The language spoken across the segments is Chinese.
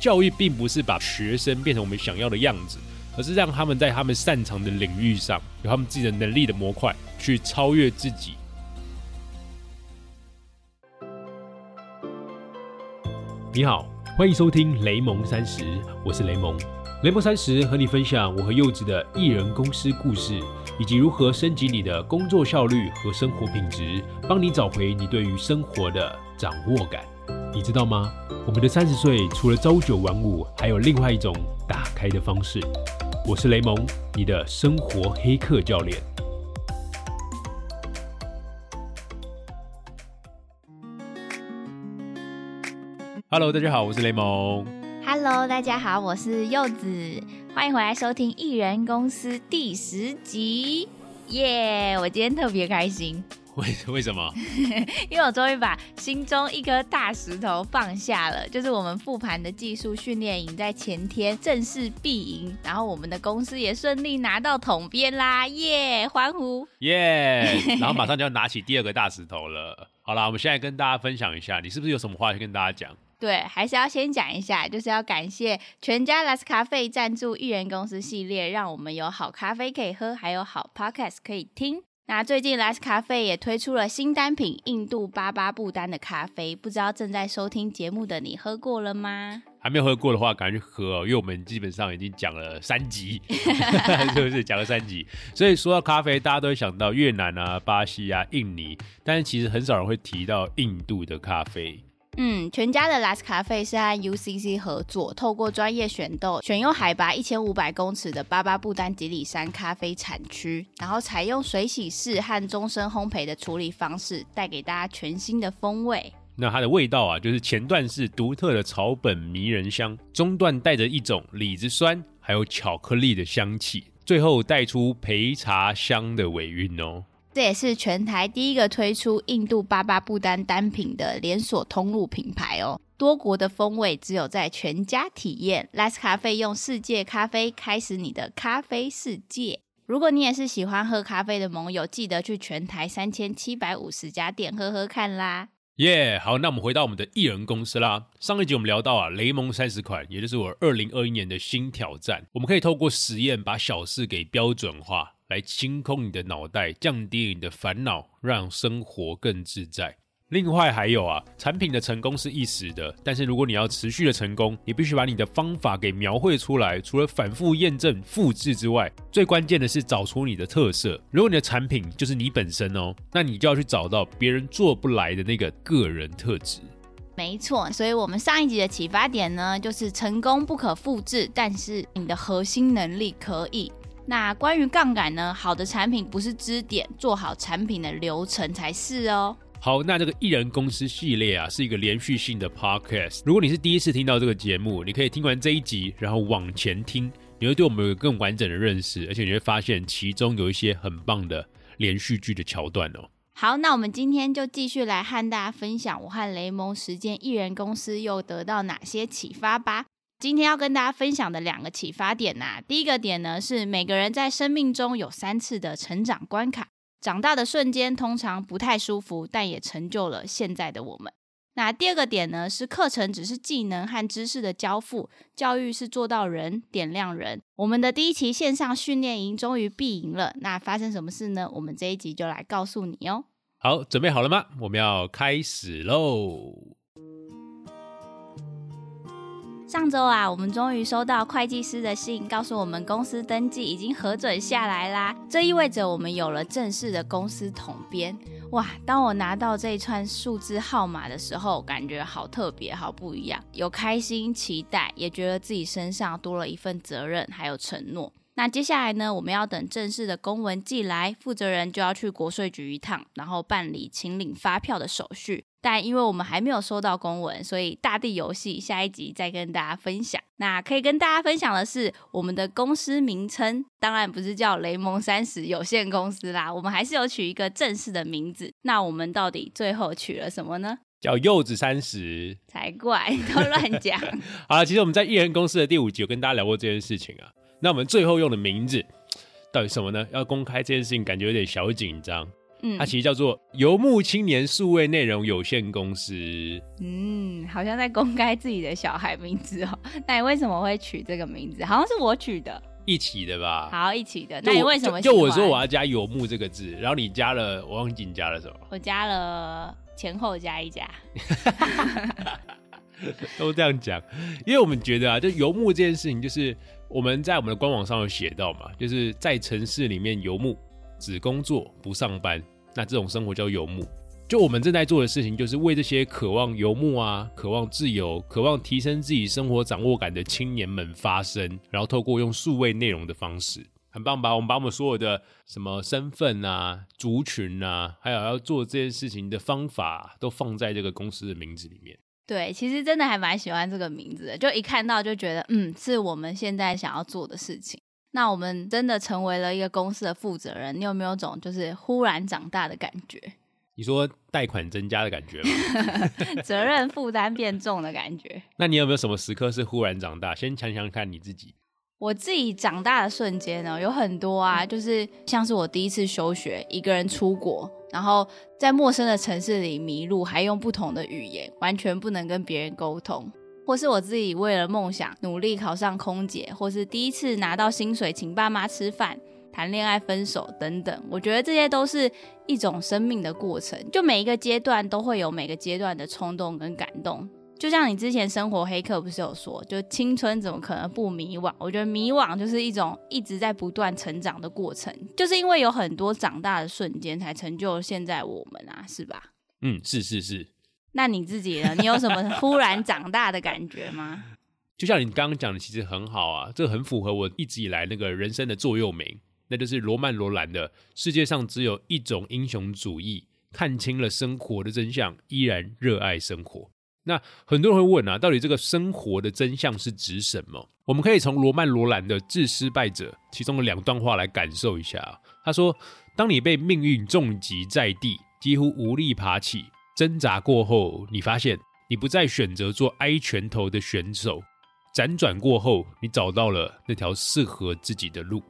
教育并不是把学生变成我们想要的样子，而是让他们在他们擅长的领域上有他们自己的能力的模块去超越自己。你好，欢迎收听雷蒙三十，我是雷蒙。雷蒙三十和你分享我和柚子的艺人公司故事，以及如何升级你的工作效率和生活品质，帮你找回你对于生活的掌握感。你知道吗？我们的三十岁除了朝九晚五，还有另外一种打开的方式。我是雷蒙，你的生活黑客教练。Hello，大家好，我是雷蒙。Hello，大家好，我是柚子，欢迎回来收听艺人公司第十集。耶，我今天特别开心。为 为什么？因为我终于把心中一颗大石头放下了。就是我们复盘的技术训练营在前天正式闭营，然后我们的公司也顺利拿到统编啦！耶，欢呼！耶！然后马上就要拿起第二个大石头了。好啦，我们现在跟大家分享一下，你是不是有什么话要跟大家讲？对，还是要先讲一下，就是要感谢全家 Last 咖啡赞助艺人公司系列，让我们有好咖啡可以喝，还有好 Podcast 可以听。那最近 Last 咖啡也推出了新单品——印度巴巴布丹的咖啡，不知道正在收听节目的你喝过了吗？还没有喝过的话，赶快去喝哦，因为我们基本上已经讲了三集，是不是讲了三集？所以说到咖啡，大家都会想到越南啊、巴西啊、印尼，但是其实很少人会提到印度的咖啡。嗯，全家的 Las 咖啡是和 UCC 合作，透过专业选豆，选用海拔一千五百公尺的巴巴布丹吉里山咖啡产区，然后采用水洗式和终身烘焙的处理方式，带给大家全新的风味。那它的味道啊，就是前段是独特的草本迷人香，中段带着一种李子酸，还有巧克力的香气，最后带出焙茶香的尾韵哦。这也是全台第一个推出印度巴巴布丹单品的连锁通路品牌哦。多国的风味只有在全家体验。Last 咖啡用世界咖啡开始你的咖啡世界。如果你也是喜欢喝咖啡的盟友，记得去全台三千七百五十家店喝喝看啦。耶，好，那我们回到我们的艺人公司啦。上一集我们聊到啊，雷蒙三十款，也就是我二零二一年的新挑战。我们可以透过实验把小事给标准化。来清空你的脑袋，降低你的烦恼，让生活更自在。另外还有啊，产品的成功是一时的，但是如果你要持续的成功，你必须把你的方法给描绘出来。除了反复验证、复制之外，最关键的是找出你的特色。如果你的产品就是你本身哦，那你就要去找到别人做不来的那个个人特质。没错，所以我们上一集的启发点呢，就是成功不可复制，但是你的核心能力可以。那关于杠杆呢？好的产品不是支点，做好产品的流程才是哦。好，那这个艺人公司系列啊，是一个连续性的 podcast。如果你是第一次听到这个节目，你可以听完这一集，然后往前听，你会对我们有更完整的认识，而且你会发现其中有一些很棒的连续剧的桥段哦。好，那我们今天就继续来和大家分享我和雷蒙时间艺人公司又得到哪些启发吧。今天要跟大家分享的两个启发点呐，第一个点呢是每个人在生命中有三次的成长关卡，长大的瞬间通常不太舒服，但也成就了现在的我们。那第二个点呢是课程只是技能和知识的交付，教育是做到人，点亮人。我们的第一期线上训练营终于闭营了，那发生什么事呢？我们这一集就来告诉你哦。好，准备好了吗？我们要开始喽。上周啊，我们终于收到会计师的信，告诉我们公司登记已经核准下来啦。这意味着我们有了正式的公司统编。哇！当我拿到这一串数字号码的时候，感觉好特别，好不一样，有开心、期待，也觉得自己身上多了一份责任，还有承诺。那接下来呢，我们要等正式的公文寄来，负责人就要去国税局一趟，然后办理请领发票的手续。但因为我们还没有收到公文，所以大地游戏下一集再跟大家分享。那可以跟大家分享的是，我们的公司名称当然不是叫雷蒙三十有限公司啦，我们还是有取一个正式的名字。那我们到底最后取了什么呢？叫柚子三十才怪，都乱讲。好了，其实我们在艺人公司的第五集有跟大家聊过这件事情啊。那我们最后用的名字到底什么呢？要公开这件事情，感觉有点小紧张。嗯它其实叫做游牧青年数位内容有限公司。嗯，好像在公开自己的小孩名字哦。那你为什么会取这个名字？好像是我取的，一起的吧？好一起的。那你为什么就就我说我要加游牧这个字，然后你加了，我忘记你加了什么，我加了前后加一加。都这样讲，因为我们觉得啊，就游牧这件事情，就是我们在我们的官网上有写到嘛，就是在城市里面游牧，只工作不上班，那这种生活叫游牧。就我们正在做的事情，就是为这些渴望游牧啊、渴望自由、渴望提升自己生活掌握感的青年们发声，然后透过用数位内容的方式，很棒吧？我们把我们所有的什么身份啊、族群啊，还有要做这件事情的方法，都放在这个公司的名字里面。对，其实真的还蛮喜欢这个名字的，就一看到就觉得，嗯，是我们现在想要做的事情。那我们真的成为了一个公司的负责人，你有没有种就是忽然长大的感觉，你说贷款增加的感觉吗？责任负担变重的感觉？那你有没有什么时刻是忽然长大？先想想看你自己。我自己长大的瞬间呢，有很多啊，就是像是我第一次休学，一个人出国，然后在陌生的城市里迷路，还用不同的语言，完全不能跟别人沟通。或是我自己为了梦想努力考上空姐，或是第一次拿到薪水请爸妈吃饭、谈恋爱、分手等等，我觉得这些都是一种生命的过程。就每一个阶段都会有每个阶段的冲动跟感动。就像你之前生活黑客不是有说，就青春怎么可能不迷惘？我觉得迷惘就是一种一直在不断成长的过程，就是因为有很多长大的瞬间，才成就现在我们啊，是吧？嗯，是是是，那你自己呢？你有什么忽然长大的感觉吗？就像你刚刚讲的，其实很好啊，这很符合我一直以来那个人生的座右铭，那就是罗曼·罗兰的“世界上只有一种英雄主义，看清了生活的真相，依然热爱生活”。那很多人会问啊，到底这个生活的真相是指什么？我们可以从罗曼·罗兰的《致失败者》其中的两段话来感受一下。他说：“当你被命运重击在地，几乎无力爬起，挣扎过后，你发现你不再选择做挨拳头的选手。辗转过后，你找到了那条适合自己的路。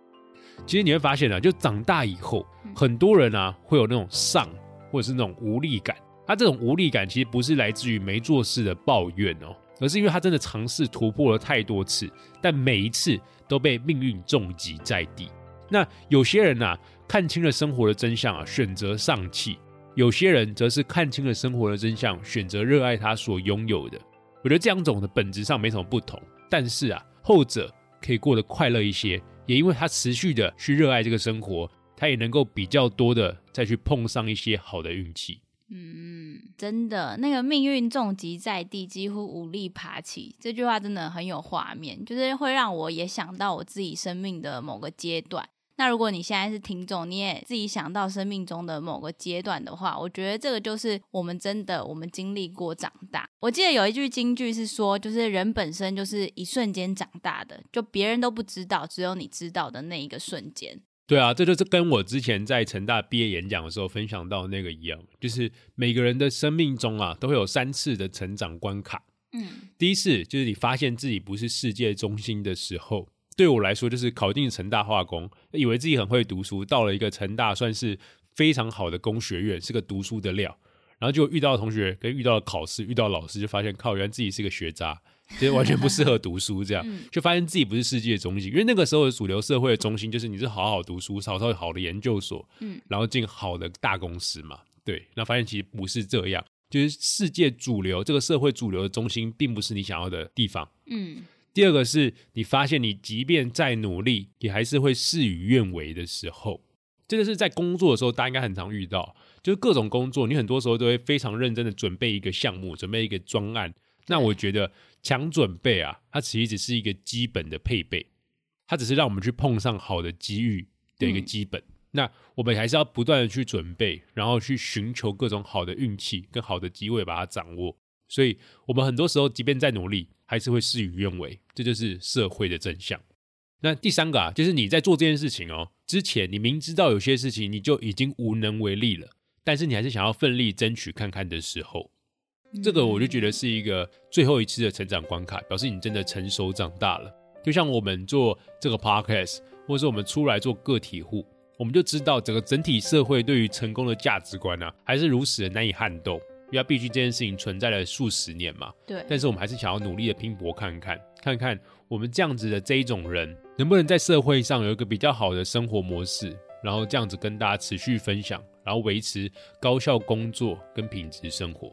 其实你会发现啊，就长大以后，很多人啊会有那种丧或者是那种无力感。他这种无力感其实不是来自于没做事的抱怨哦，而是因为他真的尝试突破了太多次，但每一次都被命运重击在地。那有些人啊，看清了生活的真相啊，选择丧气；有些人则是看清了生活的真相，选择热爱他所拥有的。我觉得这两种的本质上没什么不同，但是啊，后者可以过得快乐一些，也因为他持续的去热爱这个生活，他也能够比较多的再去碰上一些好的运气。嗯，真的，那个命运重击在地，几乎无力爬起。这句话真的很有画面，就是会让我也想到我自己生命的某个阶段。那如果你现在是听众，你也自己想到生命中的某个阶段的话，我觉得这个就是我们真的我们经历过长大。我记得有一句金句是说，就是人本身就是一瞬间长大的，就别人都不知道，只有你知道的那一个瞬间。对啊，这就是跟我之前在成大毕业演讲的时候分享到那个一样，就是每个人的生命中啊，都会有三次的成长关卡。嗯第一次就是你发现自己不是世界中心的时候，对我来说就是考进成大化工，以为自己很会读书，到了一个成大算是非常好的工学院，是个读书的料，然后就遇到同学跟遇到了考试，遇到老师，就发现靠，原来自己是个学渣。就是完全不适合读书，这样嗯就发现自己不是世界中心，因为那个时候的主流社会的中心就是你是好好读书，考上好的研究所，嗯然后进好的大公司嘛，对，那发现其实不是这样，就是世界主流这个社会主流的中心，并不是你想要的地方。嗯第二个是你发现你即便再努力，也还是会事与愿违的时候，这个是在工作的时候，大家应该很常遇到，就是各种工作，你很多时候都会非常认真的准备一个项目，准备一个专案。那我觉得强准备啊，它其实只是一个基本的配备，它只是让我们去碰上好的机遇的一个基本。那我们还是要不断的去准备，然后去寻求各种好的运气跟好的机会，把它掌握。所以，我们很多时候即便再努力，还是会事与愿违，这就是社会的真相。那第三个啊，就是你在做这件事情哦之前，你明知道有些事情你就已经无能为力了，但是你还是想要奋力争取看看的时候，这个我就觉得是一个最后一次的成长关卡，表示你真的成熟长大了。就像我们做这个 podcast，或者是我们出来做个体户，我们就知道整个整体社会对于成功的价值观呢，还是如此的难以撼动。因为毕竟这件事情存在了数十年嘛，对。但是我们还是想要努力的拼搏看看，看看我们这样子的这一种人，能不能在社会上有一个比较好的生活模式，然后这样子跟大家持续分享，然后维持高效工作跟品质生活。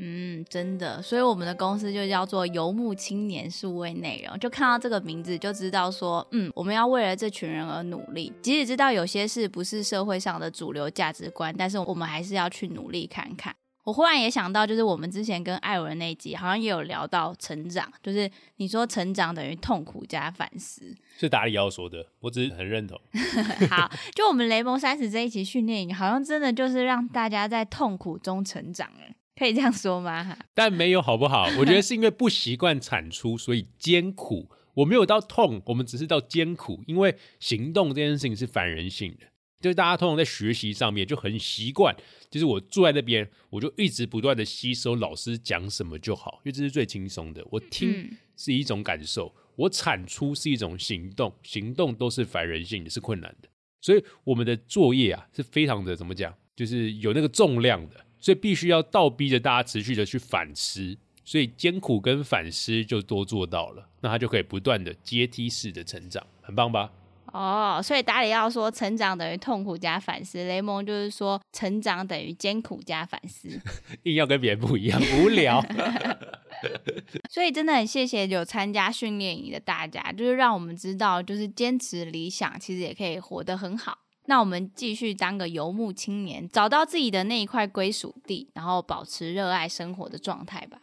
嗯，真的，所以我们的公司就叫做游牧青年数位内容，就看到这个名字就知道说，嗯，我们要为了这群人而努力。即使知道有些事不是社会上的主流价值观，但是我们还是要去努力看看。我忽然也想到，就是我们之前跟艾文那一集好像也有聊到成长，就是你说成长等于痛苦加反思，是达里奥说的，我只是很认同。好，就我们雷蒙三十这一期训练营，好像真的就是让大家在痛苦中成长，可以这样说吗？但没有好不好？我觉得是因为不习惯产出，所以艰苦。我没有到痛，我们只是到艰苦，因为行动这件事情是反人性的。就是大家通常在学习上面就很习惯，就是我坐在那边，我就一直不断的吸收老师讲什么就好，因为这是最轻松的。我听是一种感受，我产出是一种行动，行动都是反人性的，是困难的。所以我们的作业啊是非常的怎么讲，就是有那个重量的，所以必须要倒逼着大家持续的去反思，所以艰苦跟反思就都做到了，那他就可以不断的阶梯式的成长，很棒吧？哦，所以达里奥说成长等于痛苦加反思，雷蒙就是说成长等于艰苦加反思，硬要跟别人不一样，无聊。所以真的很谢谢有参加训练营的大家，就是让我们知道，就是坚持理想，其实也可以活得很好。那我们继续当个游牧青年，找到自己的那一块归属地，然后保持热爱生活的状态吧。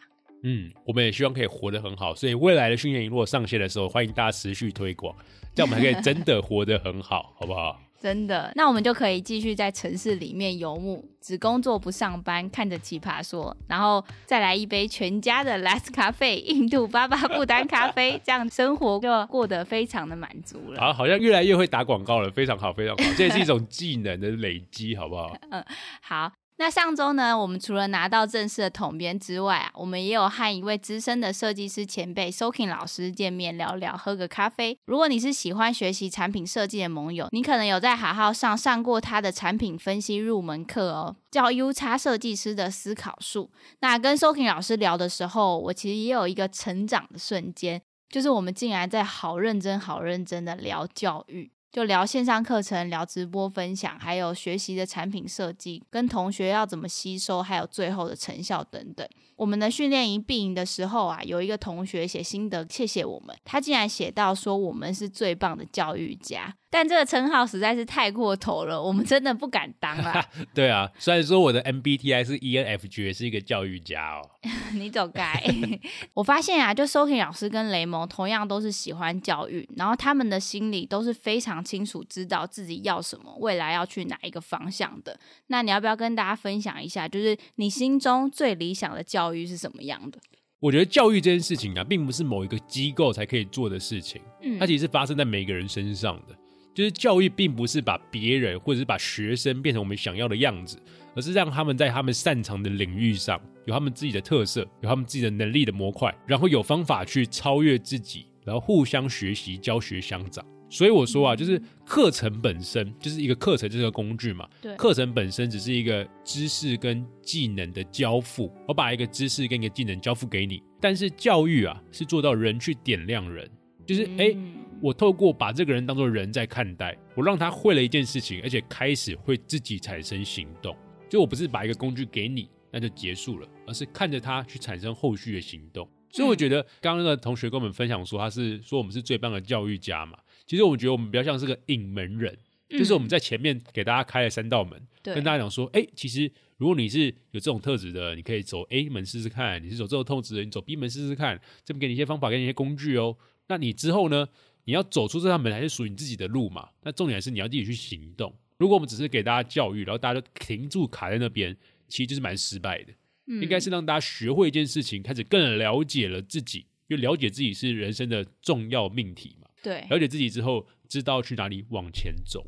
嗯，我们也希望可以活得很好，所以未来的训练营如果上线的时候，欢迎大家持续推广。这样我们还可以真的活得很好，好不好？真的，那我们就可以继续在城市里面游牧，只工作不上班，看着奇葩说，然后再来一杯全家的 Last 咖啡，印度巴巴布丹咖啡，这样生活就过得非常的满足了。好，好像越来越会打广告了，非常好，非常好，这也是一种技能的累积，好不好？嗯，好。那上周呢，我们除了拿到正式的统编之外啊，我们也有和一位资深的设计师前辈 Soking 老师见面聊聊，喝个咖啡。如果你是喜欢学习产品设计的盟友，你可能有在好好上上过他的产品分析入门课哦，叫 U 叉设计师的思考术。那跟 Soking 老师聊的时候，我其实也有一个成长的瞬间，就是我们竟然在好认真、好认真的聊教育。就聊线上课程，聊直播分享，还有学习的产品设计，跟同学要怎么吸收，还有最后的成效等等。我们的训练营闭营的时候啊，有一个同学写心得，谢谢我们。他竟然写到说我们是最棒的教育家，但这个称号实在是太过头了，我们真的不敢当啊。对啊，虽然说我的 MBTI 是 ENFJ，是一个教育家哦。你走开！我发现啊，就 Soking 老师跟雷蒙同样都是喜欢教育，然后他们的心里都是非常清楚知道自己要什么，未来要去哪一个方向的。那你要不要跟大家分享一下，就是你心中最理想的教育是什么样的？我觉得教育这件事情啊，并不是某一个机构才可以做的事情，嗯，它其实是发生在每个人身上的。就是教育并不是把别人或者是把学生变成我们想要的样子，而是让他们在他们擅长的领域上有他们自己的特色，有他们自己的能力的模块，然后有方法去超越自己，然后互相学习，教学相长。所以我说啊，就是课程本身就是一个课程，就是个工具嘛。对，课程本身只是一个知识跟技能的交付，我把一个知识跟一个技能交付给你。但是教育啊，是做到人去点亮人，就是哎。我透过把这个人当做人在看待，我让他会了一件事情，而且开始会自己产生行动。就我不是把一个工具给你，那就结束了，而是看着他去产生后续的行动。所以我觉得刚刚那个同学跟我们分享说，他是说我们是最棒的教育家嘛。其实我们觉得我们比较像是个引门人，就是我们在前面给大家开了三道门，跟大家讲说，哎，其实如果你是有这种特质的，你可以走 A 门试试看；你是走这种特质的，你走 B 门试试看。这边给你一些方法，给你一些工具哦。那你之后呢？你要走出这扇门，还是属于你自己的路嘛？那重点是你要自己去行动。如果我们只是给大家教育，然后大家就停住卡在那边，其实就是蛮失败的。应该是让大家学会一件事情，开始更了解了自己，因为了解自己是人生的重要命题嘛。对，了解自己之后，知道去哪里往前走。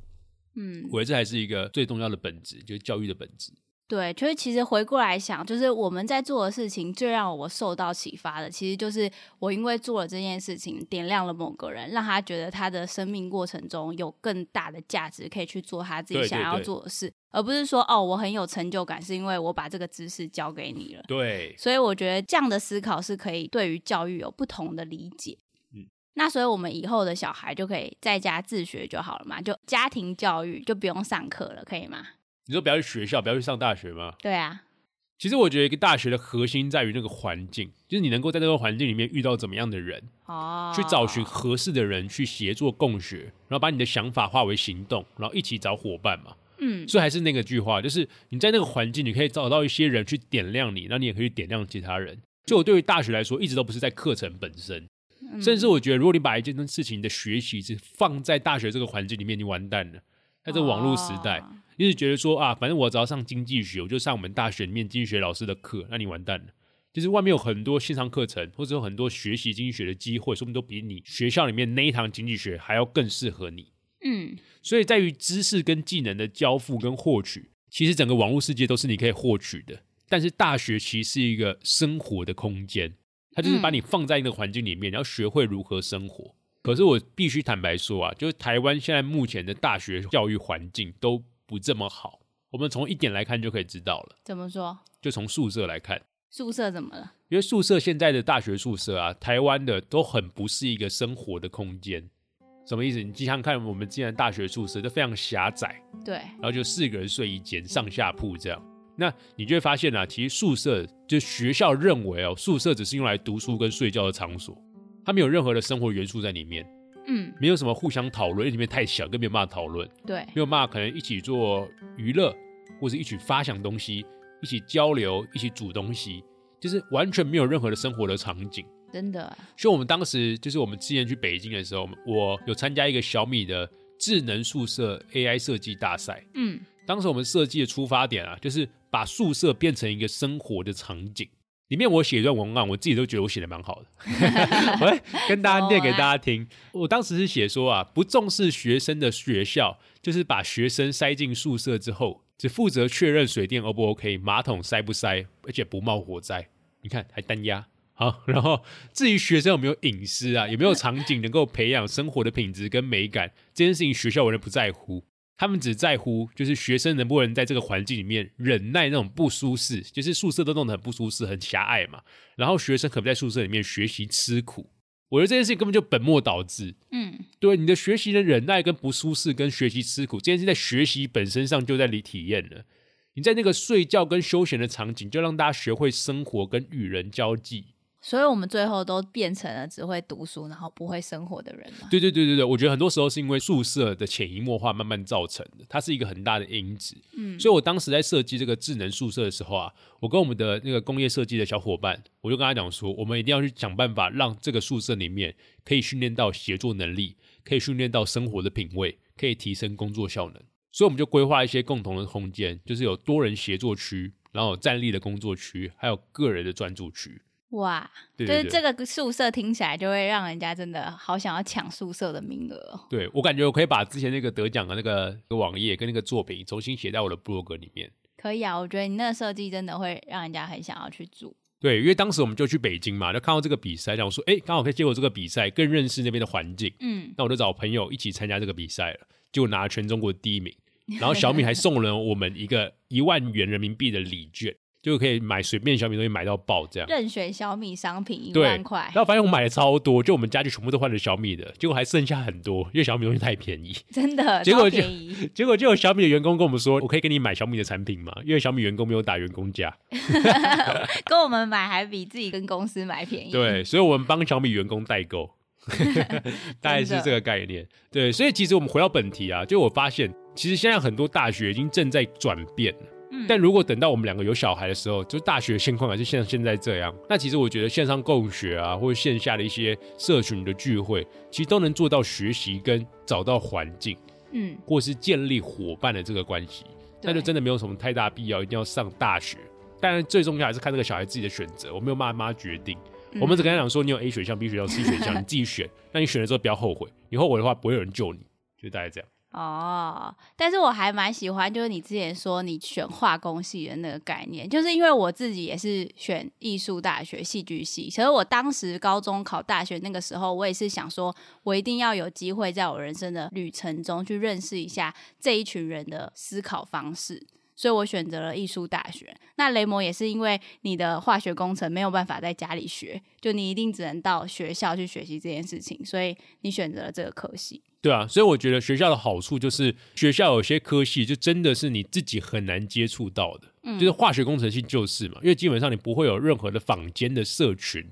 嗯，我觉得这还是一个最重要的本质，就是教育的本质。对，就是其实回过来想，就是我们在做的事情，最让我受到启发的，其实就是我因为做了这件事情，点亮了某个人，让他觉得他的生命过程中有更大的价值，可以去做他自己想要做的事，而不是说哦，我很有成就感，是因为我把这个知识交给你了。对，所以我觉得这样的思考是可以对于教育有不同的理解。嗯那所以我们以后的小孩就可以在家自学就好了嘛，就家庭教育就不用上课了，可以吗？你说不要去学校，不要去上大学吗？对啊，其实我觉得一个大学的核心在于那个环境，就是你能够在那个环境里面遇到怎么样的人，哦，去找寻合适的人去协作共学，然后把你的想法化为行动，然后一起找伙伴嘛。嗯所以还是那个句话，就是你在那个环境，你可以找到一些人去点亮你，那你也可以点亮其他人。就我对于大学来说，一直都不是在课程本身，嗯甚至我觉得，如果你把一件事情的学习是放在大学这个环境里面，你完蛋了。在这个网络时代，哦一直觉得说啊，反正我只要上经济学，我就上我们大学里面经济学老师的课，那你完蛋了。就是外面有很多线上课程，或者有很多学习经济学的机会，说不定都比你学校里面那一堂经济学还要更适合你。嗯所以在于知识跟技能的交付跟获取，其实整个网络世界都是你可以获取的。但是大学其实是一个生活的空间，它就是把你放在那个环境里面，你要学会如何生活。可是我必须坦白说啊，就是台湾现在目前的大学教育环境都不这么好。我们从一点来看就可以知道了，怎么说？就从宿舍来看，宿舍怎么了？因为宿舍现在的大学宿舍啊，台湾的都很不是一个生活的空间。什么意思？你经常看，我们之前的大学宿舍都非常狭窄，对，然后就四个人睡一间，上下铺这样。那你就会发现啊，其实宿舍就学校认为哦，宿舍只是用来读书跟睡觉的场所，它没有任何的生活元素在里面，嗯。没有什么互相讨论，因为里面太小，更没有办法讨论，对，没有办法可能一起做娱乐，或者一起发想东西，一起交流，一起煮东西，就是完全没有任何的生活的场景。真的，所以我们当时就是我们之前去北京的时候，我有参加一个小米的智能宿舍 AI 设计大赛。嗯。当时我们设计的出发点啊，就是把宿舍变成一个生活的场景。里面我写一段文案，我自己都觉得我写的蛮好的，我会 跟大家念给大家听。我当时是写说啊，不重视学生的学校，就是把学生塞进宿舍之后，只负责确认水电 O 不 OK，马桶塞不塞，而且不冒火灾。你看还单压。好，然后至于学生有没有隐私啊，有没有场景能够培养生活的品质跟美感，这件事情学校完全不在乎。他们只在乎就是学生能不能在这个环境里面忍耐那种不舒适，就是宿舍都弄得很不舒适、很狭隘嘛。然后学生可不可以在宿舍里面学习吃苦？我觉得这件事情根本就本末倒置。嗯对你的学习的忍耐跟不舒适跟学习吃苦，这件事在学习本身上就在里体验了。你在那个睡觉跟休闲的场景，就让大家学会生活跟与人交际。所以我们最后都变成了只会读书然后不会生活的人了。对对对对对，我觉得很多时候是因为宿舍的潜移默化慢慢造成的，它是一个很大的因子。嗯所以我当时在设计这个智能宿舍的时候啊，我跟我们的那个工业设计的小伙伴，我就跟他讲说，我们一定要去想办法让这个宿舍里面可以训练到协作能力，可以训练到生活的品味，可以提升工作效能。所以我们就规划一些共同的空间，就是有多人协作区，然后有站立的工作区，还有个人的专注区。哇，对对对就是这个宿舍听起来就会让人家真的好想要抢宿舍的名额哦。对我感觉我可以把之前那个得奖的那个网页跟那个作品重新写在我的 blog 里面。可以啊，我觉得你那个设计真的会让人家很想要去住。对，因为当时我们就去北京嘛，就看到这个比赛，然后我说，哎，刚好可以借我这个比赛，更认识那边的环境。嗯，那我就找朋友一起参加这个比赛了，就拿了全中国第一名。然后小米还 送了我们一个一万元人民币的礼券，就可以买随便小米东西买到爆这样。任选小米商品一对万块然，后发现我买了超多，就我们家就全部都换了小米的，结果还剩下很多，因为小米东西太便宜。真的结果就。结果就有小米的员工跟我们说，我可以给你买小米的产品吗？因为小米员工没有打员工价。跟我们买还比自己跟公司买便宜。对，所以我们帮小米员工代购，大概是这个概念。对，所以其实我们回到本题啊，就我发现，其实现在很多大学已经正在转变了。嗯但如果等到我们两个有小孩的时候，就大学现况还是像现在这样，那其实我觉得线上共学啊，或者线下的一些社群的聚会，其实都能做到学习跟找到环境，嗯，或是建立伙伴的这个关系，那就真的没有什么太大必要一定要上大学。当然，最重要还是看这个小孩自己的选择，我没有妈妈决定。嗯我们只跟他讲说，你有 A 选项、B 选项、C 选项，你自己选。那你选了之后不要后悔，你后悔的话不会有人救你，就大概这样。哦，但是我还蛮喜欢，就是你之前说你选化工系的那个概念，就是因为我自己也是选艺术大学戏剧系，其实我当时高中考大学那个时候，我也是想说，我一定要有机会在我人生的旅程中去认识一下这一群人的思考方式。所以我选择了艺术大学。那雷蒙也是因为你的化学工程没有办法在家里学，就你一定只能到学校去学习这件事情，所以你选择了这个科系。对啊，所以我觉得学校的好处就是学校有些科系就真的是你自己很难接触到的，就是化学工程系就是嘛，因为基本上你不会有任何的坊间的社群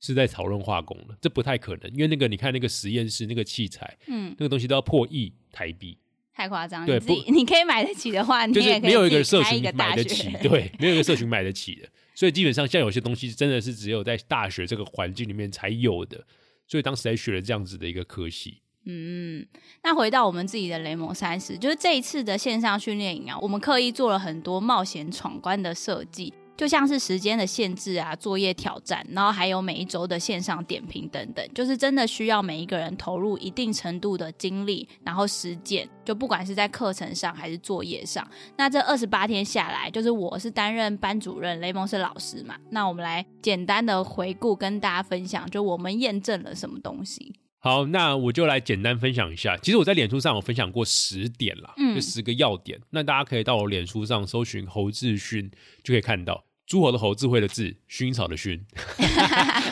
是在讨论化工的，这不太可能，因为那个你看那个实验室那个器材，嗯，那个东西都要破亿台币。太夸张，对，不，你可以买得起的话，就是没有一个社群买得起，对，没有一个社群买得起的，所以基本上像有些东西真的是只有在大学这个环境里面才有的，所以当时才学了这样子的一个科系。嗯，那回到我们自己的雷蒙三十，就是这一次的线上训练营啊，我们刻意做了很多冒险闯关的设计。就像是时间的限制啊，作业挑战，然后还有每一周的线上点评等等，就是真的需要每一个人投入一定程度的精力，然后实践。就不管是在课程上还是作业上，那这二十八天下来，就是我是担任班主任，雷蒙是老师嘛。那我们来简单的回顾，跟大家分享，就我们验证了什么东西。好，那我就来简单分享一下。其实我在脸书上有分享过十点啦，嗯就十个要点。那大家可以到我脸书上搜寻侯志勋，就可以看到诸侯的侯，智慧的智，薰衣草的薰，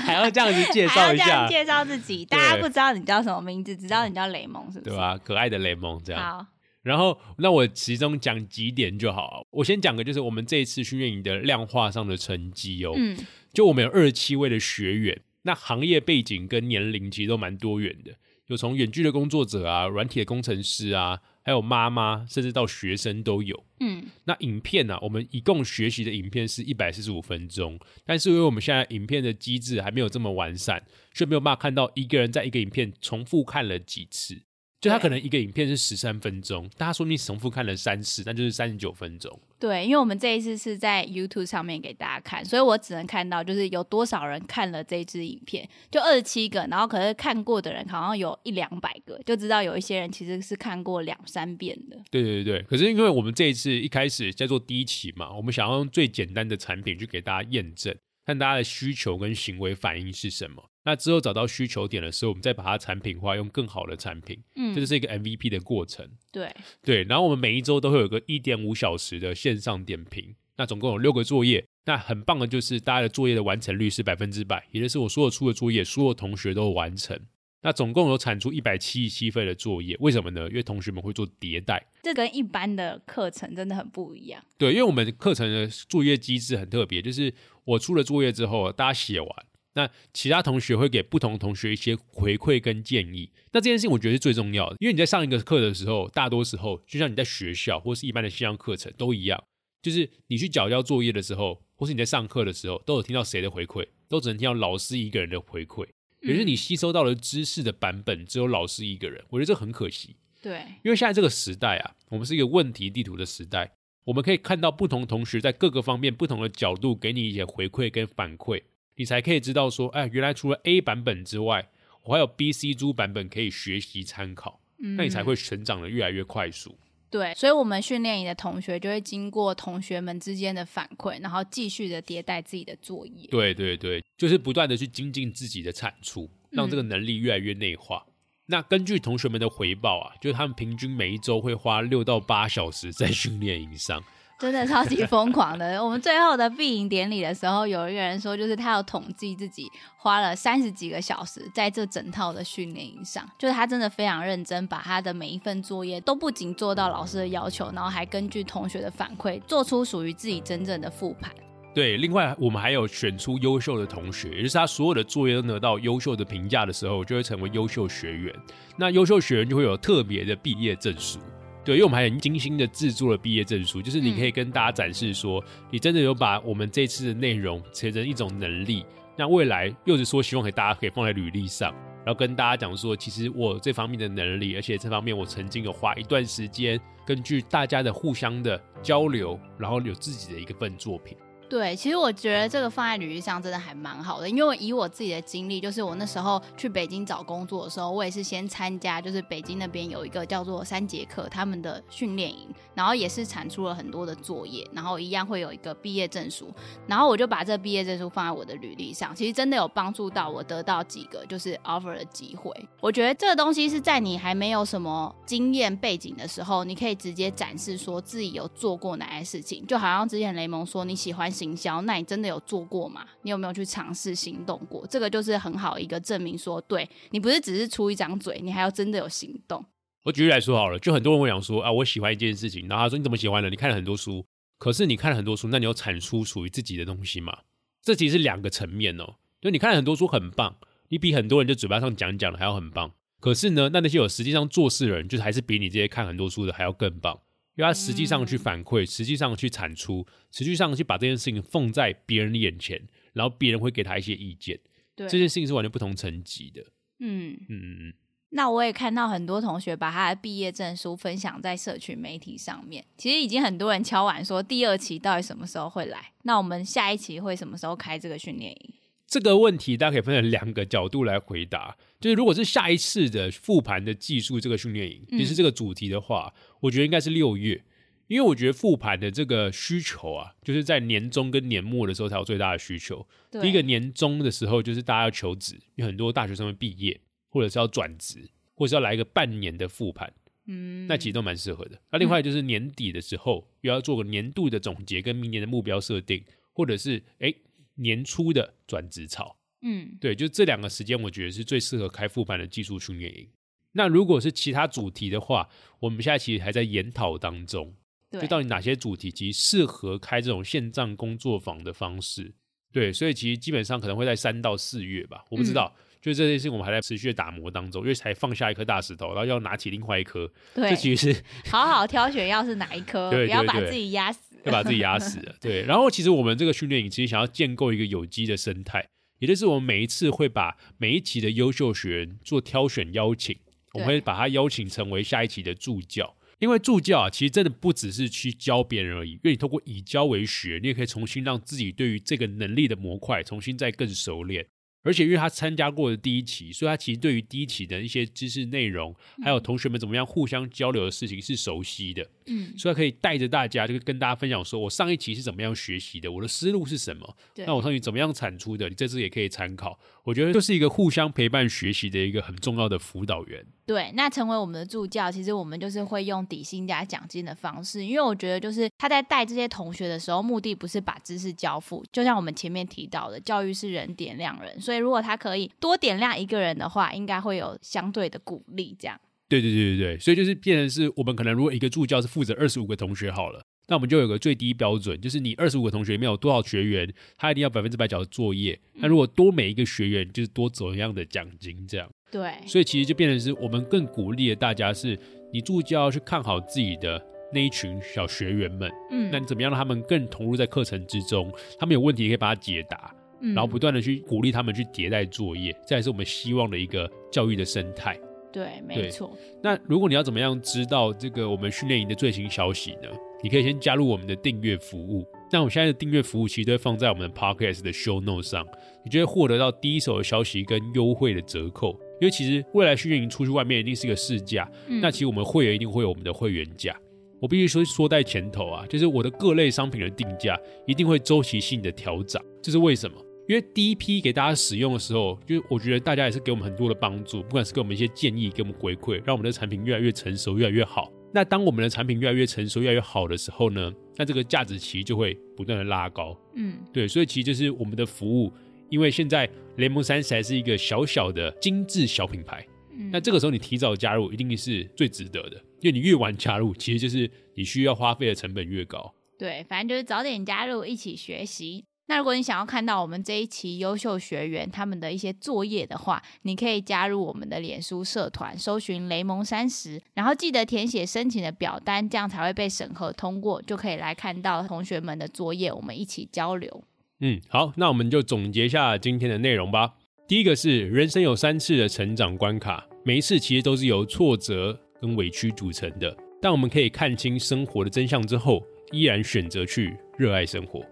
还要这样子介绍一下，介绍自己。大家不知道你叫什么名字，只知道你叫雷蒙，是不是？对吧？可爱的雷蒙这样。好，然后那我其中讲几点就好。我先讲个，就是我们这一次训练营的量化上的成绩哦。嗯，就我们有二十七位的学员。那行业背景跟年龄其实都蛮多元的，有从远距的工作者啊，软体的工程师啊，还有妈妈，甚至到学生都有。嗯，那影片呢，我们一共学习的影片是一百四十五分钟，但是因为我们现在影片的机制还没有这么完善，所以没有办法看到一个人在一个影片重复看了几次。就他可能一个影片是十三分钟，大家说你重复看了三次，那就是三十九分钟。对，因为我们这一次是在 YouTube 上面给大家看，所以我只能看到就是有多少人看了这支影片，就二十七个，然后可是看过的人好像有一两百个，就知道有一些人其实是看过两三遍的。对对对，可是因为我们这一次一开始在做第一期嘛，我们想要用最简单的产品去给大家验证，看大家的需求跟行为反应是什么。那之后找到需求点的时候，我们再把它产品化，用更好的产品。嗯，这就是一个 MVP 的过程。对对，然后我们每一周都会有个一点五小时的线上点评。那总共有六个作业。那很棒的就是大家的作业的完成率是百分之百，也就是我所有出的作业，所有同学都完成。那总共有产出一百七十七份的作业。为什么呢？因为同学们会做迭代。这跟一般的课程真的很不一样。对，因为我们课程的作业机制很特别，就是我出了作业之后，大家写完。那其他同学会给不同同学一些回馈跟建议，那这件事情我觉得是最重要的，因为你在上一个课的时候，大多时候就像你在学校或是一般的线上课程都一样，就是你去缴交作业的时候，或是你在上课的时候，都有听到谁的回馈，都只能听到老师一个人的回馈，也就是你吸收到了知识的版本只有老师一个人，我觉得这很可惜。对，因为现在这个时代啊，我们是一个问题地图的时代，我们可以看到不同同学在各个方面不同的角度给你一些回馈跟反馈。你才可以知道说，哎，原来除了 A 版本之外，我还有 B、C、D 版本可以学习参考，那你才会成长的越来越快速。对，所以，我们训练营的同学就会经过同学们之间的反馈，然后继续的迭代自己的作业。对对对，就是不断的去精进自己的产出，让这个能力越来越内化。那根据同学们的回报啊，就是他们平均每一周会花六到八小时在训练营上。真的超级疯狂的。我们最后的闭营典礼的时候，有一个人说，就是他有统计自己花了三十几个小时在这整套的训练营上，就是他真的非常认真，把他的每一份作业都不仅做到老师的要求，然后还根据同学的反馈做出属于自己真正的复盘。对，另外我们还有选出优秀的同学，也就是他所有的作业都得到优秀的评价的时候，就会成为优秀学员。那优秀学员就会有特别的毕业证书。对，因为我们还很精心的制作了毕业证书，就是你可以跟大家展示说，你真的有把我们这次的内容成成一种能力，那未来又是说希望给大家可以放在履历上，然后跟大家讲说，其实我这方面的能力，而且这方面我曾经有花一段时间，根据大家的互相的交流，然后有自己的一个份作品。对，其实我觉得这个放在履历上真的还蛮好的，因为以我自己的经历，就是我那时候去北京找工作的时候，我也是先参加，就是北京那边有一个叫做三节课他们的训练营，然后也是产出了很多的作业，然后一样会有一个毕业证书，然后我就把这毕业证书放在我的履历上，其实真的有帮助到我得到几个就是 offer 的机会。我觉得这个东西是在你还没有什么经验背景的时候，你可以直接展示说自己有做过哪些事情，就好像之前雷蒙说你喜欢。行销，那你真的有做过吗？你有没有去尝试行动过？这个就是很好一个证明，说对你不是只是出一张嘴，你还要真的有行动。我举例来说好了，就很多人会讲说啊，我喜欢一件事情，然后他说你怎么喜欢呢？你看了很多书，可是你看了很多书，那你有产出属于自己的东西吗？这其实是两个层面哦。就你看了很多书很棒，你比很多人就嘴巴上讲讲的还要很棒，可是呢，那那些有实际上做事的人，就是还是比你这些看很多书的还要更棒。因为他实际上去反馈，实际上去产出，实际上去把这件事情放在别人的眼前，然后别人会给他一些意见。对，这件事情是完全不同层级的。嗯嗯嗯嗯。那我也看到很多同学把他的毕业证书分享在社群媒体上面，其实已经很多人敲碗说第二期到底什么时候会来？那我们下一期会什么时候开这个训练营？这个问题大家可以分成两个角度来回答。就是如果是下一次的复盘的技术这个训练营，其实这个主题的话，我觉得应该是六月，因为我觉得复盘的这个需求啊，就是在年终跟年末的时候才有最大的需求。第一个年终的时候，就是大家要求职，有很多大学生会毕业，或者是要转职，或者是要来一个半年的复盘，嗯，那其实都蛮适合的。那另外就是年底的时候，又要做个年度的总结跟明年的目标设定，或者是哎。年初的转职潮，嗯，对，就这两个时间，我觉得是最适合开复盘的技术训练营。那如果是其他主题的话，我们现在其实还在研讨当中，就到底哪些主题其实适合开这种线上工作坊的方式。对，所以其实基本上可能会在三到四月吧，我不知道。就这件事情，我们还在持续的打磨当中，因为才放下一颗大石头，然后要拿起另外一颗。对，这其实是 好好挑选，要是哪一颗，不要把自己压死。要把自己压死了，对。然后其实我们这个训练营其实想要建构一个有机的生态，也就是我们每一次会把每一期的优秀学员做挑选邀请，我们会把他邀请成为下一期的助教。因为助教啊，其实真的不只是去教别人而已，因为你通过以教为学，你也可以重新让自己对于这个能力的模块重新再更熟练。而且因为他参加过的第一期，所以他其实对于第一期的一些知识内容，还有同学们怎么样互相交流的事情是熟悉的。嗯，所以他可以带着大家，就是跟大家分享说，我上一期是怎么样学习的，我的思路是什么。那我上期怎么样产出的，你这次也可以参考。我觉得就是一个互相陪伴学习的一个很重要的辅导员。对，那成为我们的助教，其实我们就是会用底薪加奖金的方式，因为我觉得就是他在带这些同学的时候，目的不是把知识交付，就像我们前面提到的，教育是人点亮人，所以如果他可以多点亮一个人的话，应该会有相对的鼓励。这样。对对对对对，所以就是变成是我们可能如果一个助教是负责二十五个同学好了，那我们就有个最低标准，就是你二十五个同学里面有多少学员，他一定要百分之百交作业。那如果多每一个学员，就是多怎样的奖金这样。对，所以其实就变成是我们更鼓励的大家是，你助教要去看好自己的那一群小学员们，嗯，那你怎么样让他们更投入在课程之中？他们有问题可以把它解答，然后不断的去鼓励他们去迭代作业，这也是我们希望的一个教育的生态。对，没错。那如果你要怎么样知道这个我们训练营的最新消息呢？你可以先加入我们的订阅服务。那我们现在的订阅服务其实都会放在我们的 podcast 的 show note 上，你就会获得到第一手的消息跟优惠的折扣。因为其实未来训练营出去外面一定是一个市价，那其实我们会员一定会有我们的会员价。我必须说说在前头啊，就是我的各类商品的定价一定会周期性的调整。这是为什么？因为第一批给大家使用的时候，就我觉得大家也是给我们很多的帮助，不管是给我们一些建议，给我们回馈，让我们的产品越来越成熟，越来越好。那当我们的产品越来越成熟、越来越好的时候呢，那这个价值其实就会不断的拉高。嗯，对，所以其实就是我们的服务，因为现在联盟三十还是一个小小的精致小品牌，嗯那这个时候你提早加入一定是最值得的，因为你越晚加入，其实就是你需要花费的成本越高。对，反正就是早点加入，一起学习。那如果你想要看到我们这一期优秀学员他们的一些作业的话，你可以加入我们的脸书社团，搜寻雷蒙三十，然后记得填写申请的表单，这样才会被审核通过，就可以来看到同学们的作业，我们一起交流。嗯，好，那我们就总结一下今天的内容吧。第一个是人生有三次的成长关卡，每一次其实都是由挫折跟委屈组成的，但我们可以看清生活的真相之后，依然选择去热爱生活。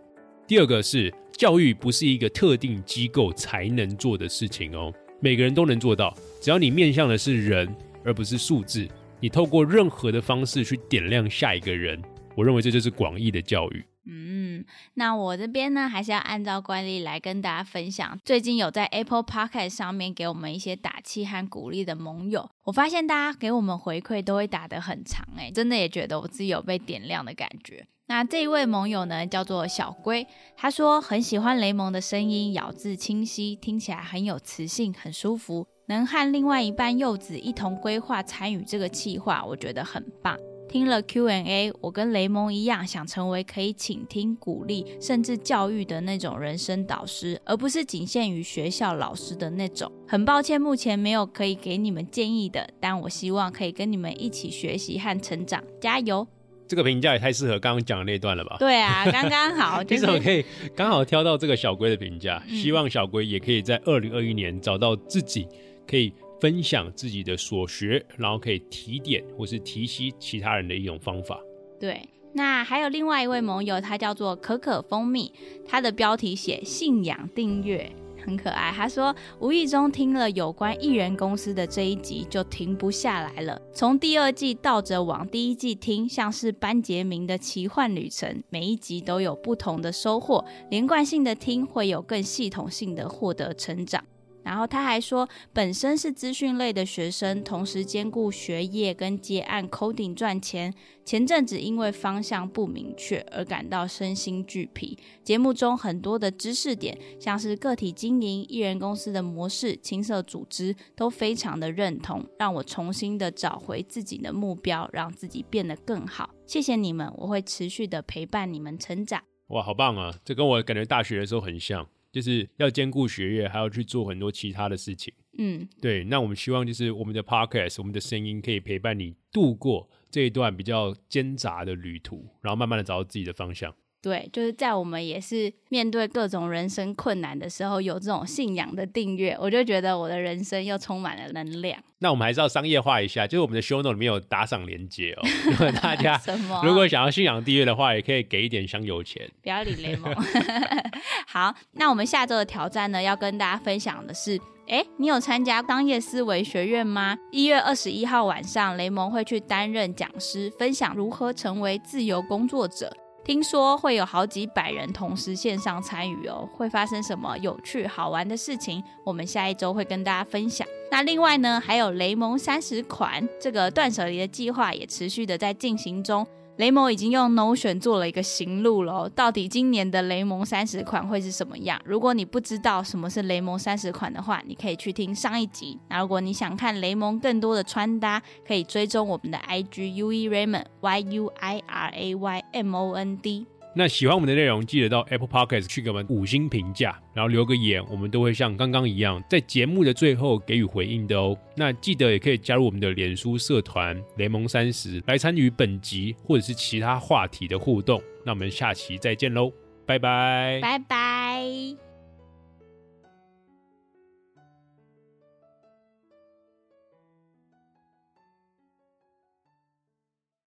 第二个是教育不是一个特定机构才能做的事情哦，每个人都能做到，只要你面向的是人，而不是数字，你透过任何的方式去点亮下一个人，我认为这就是广义的教育。嗯，那我这边呢，还是要按照惯例来跟大家分享。最近有在 Apple Podcast 上面给我们一些打气和鼓励的盟友，我发现大家给我们回馈都会打得很长，哎，真的也觉得我自己有被点亮的感觉。那这一位盟友呢，叫做小龟，他说很喜欢雷蒙的声音，咬字清晰，听起来很有磁性，很舒服。能和另外一半柚子一同规划参与这个计划，我觉得很棒。听了 Q&A，我跟雷蒙一样，想成为可以倾听、鼓励，甚至教育的那种人生导师，而不是仅限于学校老师的那种。很抱歉，目前没有可以给你们建议的，但我希望可以跟你们一起学习和成长，加油！这个评价也太适合刚刚讲的那段了吧？对啊，刚刚好，你怎么可以刚好挑到这个小龟的评价？希望小龟也可以在二零二一年找到自己可以。分享自己的所学，然后可以提点或是提携其他人的一种方法。对，那还有另外一位盟友，他叫做可可蜂蜜，他的标题写信仰订阅，很可爱。他说无意中听了有关艺人公司的这一集，就停不下来了。从第二季倒着往第一季听，像是班杰明的奇幻旅程，每一集都有不同的收获。连贯性的听，会有更系统性的获得成长。然后他还说，本身是资讯类的学生，同时兼顾学业跟接案 coding 赚钱。前阵子因为方向不明确而感到身心俱疲。节目中很多的知识点，像是个体经营、艺人公司的模式、青色组织，都非常的认同，让我重新的找回自己的目标，让自己变得更好。谢谢你们，我会持续的陪伴你们成长。哇，好棒啊！这跟我感觉大学的时候很像。就是要兼顾学业，还要去做很多其他的事情。嗯，对。那我们希望就是我们的 podcast，我们的声音可以陪伴你度过这一段比较艰杂的旅途，然后慢慢的找到自己的方向。对，就是在我们也是面对各种人生困难的时候，有这种信仰的订阅，我就觉得我的人生又充满了能量。那我们还是要商业化一下，就是我们的 show note 里面有打赏连接哦，大家如果想要信仰订阅的话，也可以给一点香油钱。不要理雷蒙。好，那我们下周的挑战呢，要跟大家分享的是，哎，你有参加商业思维学院吗？一月二十一号晚上，雷蒙会去担任讲师，分享如何成为自由工作者。听说会有好几百人同时线上参与哦，会发生什么有趣好玩的事情？我们下一周会跟大家分享。那另外呢，还有雷蒙三十款这个断舍离的计划也持续的在进行中。雷蒙已经用 Notion 做了一个行路了，到底今年的雷蒙三十款会是什么样？如果你不知道什么是雷蒙三十款的话，你可以去听上一集。那如果你想看雷蒙更多的穿搭，可以追踪我们的 IG U E Raymond Y U I R A Y M O N D。那喜欢我们的内容，记得到 Apple Podcast 去给我们五星评价，然后留个言，我们都会像刚刚一样，在节目的最后给予回应的哦。那记得也可以加入我们的脸书社团雷蒙三十，来参与本集或者是其他话题的互动。那我们下期再见喽，拜拜，拜拜。